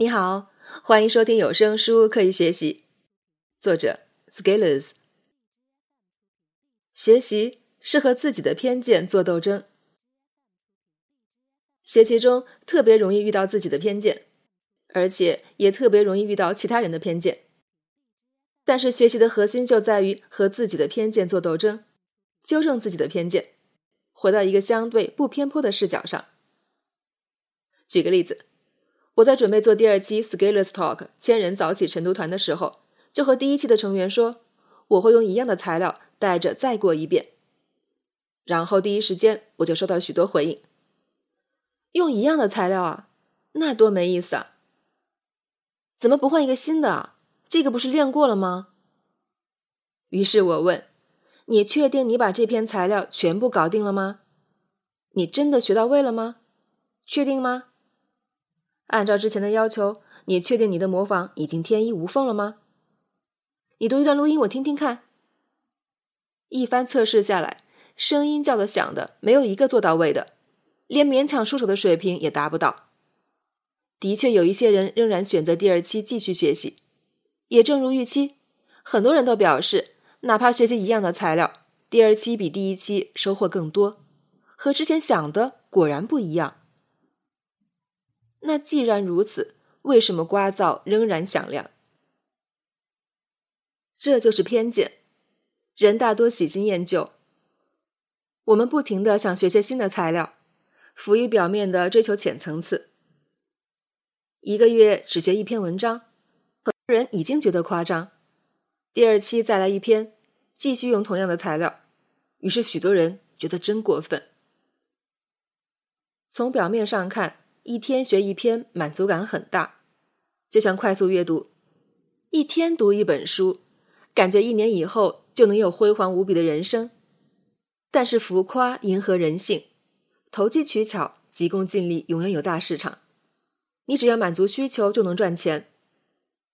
你好，欢迎收听有声书《刻意学习》，作者 Scalers。学习是和自己的偏见做斗争，学习中特别容易遇到自己的偏见，而且也特别容易遇到其他人的偏见。但是学习的核心就在于和自己的偏见做斗争，纠正自己的偏见，回到一个相对不偏颇的视角上。举个例子。我在准备做第二期 Scalers Talk 千人早起晨读团的时候，就和第一期的成员说，我会用一样的材料带着再过一遍。然后第一时间我就收到许多回应，用一样的材料啊，那多没意思啊！怎么不换一个新的啊？这个不是练过了吗？于是我问，你确定你把这篇材料全部搞定了吗？你真的学到位了吗？确定吗？按照之前的要求，你确定你的模仿已经天衣无缝了吗？你读一段录音，我听听看。一番测试下来，声音叫的响的，没有一个做到位的，连勉强出手的水平也达不到。的确，有一些人仍然选择第二期继续学习。也正如预期，很多人都表示，哪怕学习一样的材料，第二期比第一期收获更多，和之前想的果然不一样。那既然如此，为什么刮噪仍然响亮？这就是偏见。人大多喜新厌旧，我们不停的想学些新的材料，浮于表面的追求浅层次。一个月只学一篇文章，很多人已经觉得夸张。第二期再来一篇，继续用同样的材料，于是许多人觉得真过分。从表面上看。一天学一篇，满足感很大，就像快速阅读，一天读一本书，感觉一年以后就能有辉煌无比的人生。但是浮夸迎合人性，投机取巧，急功近利，永远有大市场。你只要满足需求就能赚钱，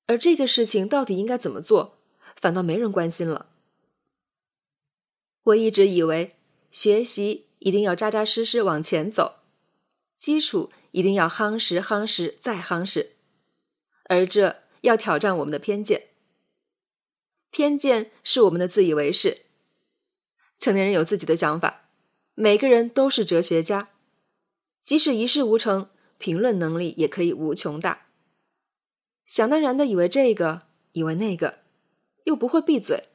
而这个事情到底应该怎么做，反倒没人关心了。我一直以为学习一定要扎扎实实往前走，基础。一定要夯实、夯实再夯实，而这要挑战我们的偏见。偏见是我们的自以为是。成年人有自己的想法，每个人都是哲学家，即使一事无成，评论能力也可以无穷大。想当然的以为这个，以为那个，又不会闭嘴，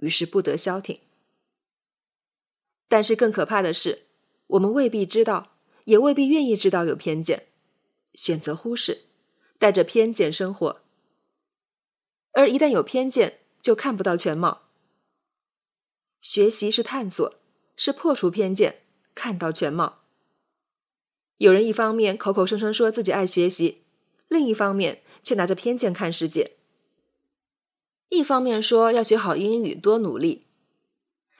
于是不得消停。但是更可怕的是，我们未必知道。也未必愿意知道有偏见，选择忽视，带着偏见生活。而一旦有偏见，就看不到全貌。学习是探索，是破除偏见，看到全貌。有人一方面口口声声说自己爱学习，另一方面却拿着偏见看世界。一方面说要学好英语，多努力；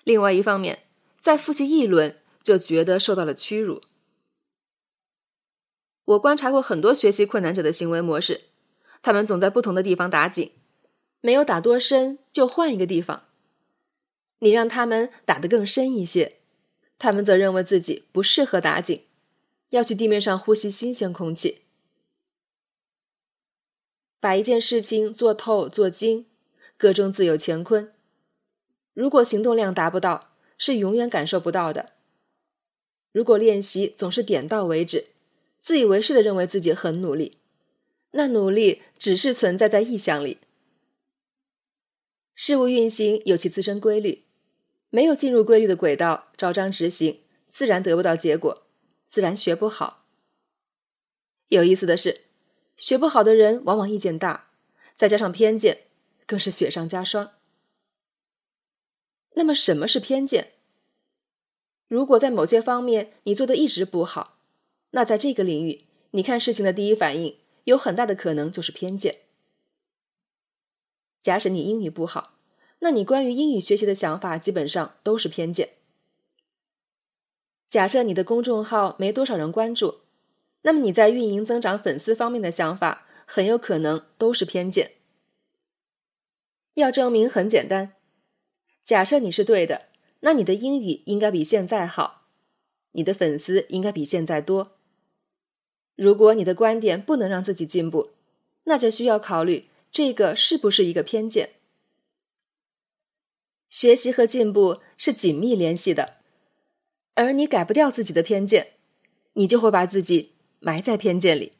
另外一方面，再复习一轮就觉得受到了屈辱。我观察过很多学习困难者的行为模式，他们总在不同的地方打井，没有打多深就换一个地方。你让他们打得更深一些，他们则认为自己不适合打井，要去地面上呼吸新鲜空气。把一件事情做透做精，各中自有乾坤。如果行动量达不到，是永远感受不到的。如果练习总是点到为止。自以为是的认为自己很努力，那努力只是存在在意象里。事物运行有其自身规律，没有进入规律的轨道，照章执行，自然得不到结果，自然学不好。有意思的是，学不好的人往往意见大，再加上偏见，更是雪上加霜。那么，什么是偏见？如果在某些方面你做的一直不好。那在这个领域，你看事情的第一反应有很大的可能就是偏见。假使你英语不好，那你关于英语学习的想法基本上都是偏见。假设你的公众号没多少人关注，那么你在运营增长粉丝方面的想法很有可能都是偏见。要证明很简单，假设你是对的，那你的英语应该比现在好，你的粉丝应该比现在多。如果你的观点不能让自己进步，那就需要考虑这个是不是一个偏见。学习和进步是紧密联系的，而你改不掉自己的偏见，你就会把自己埋在偏见里。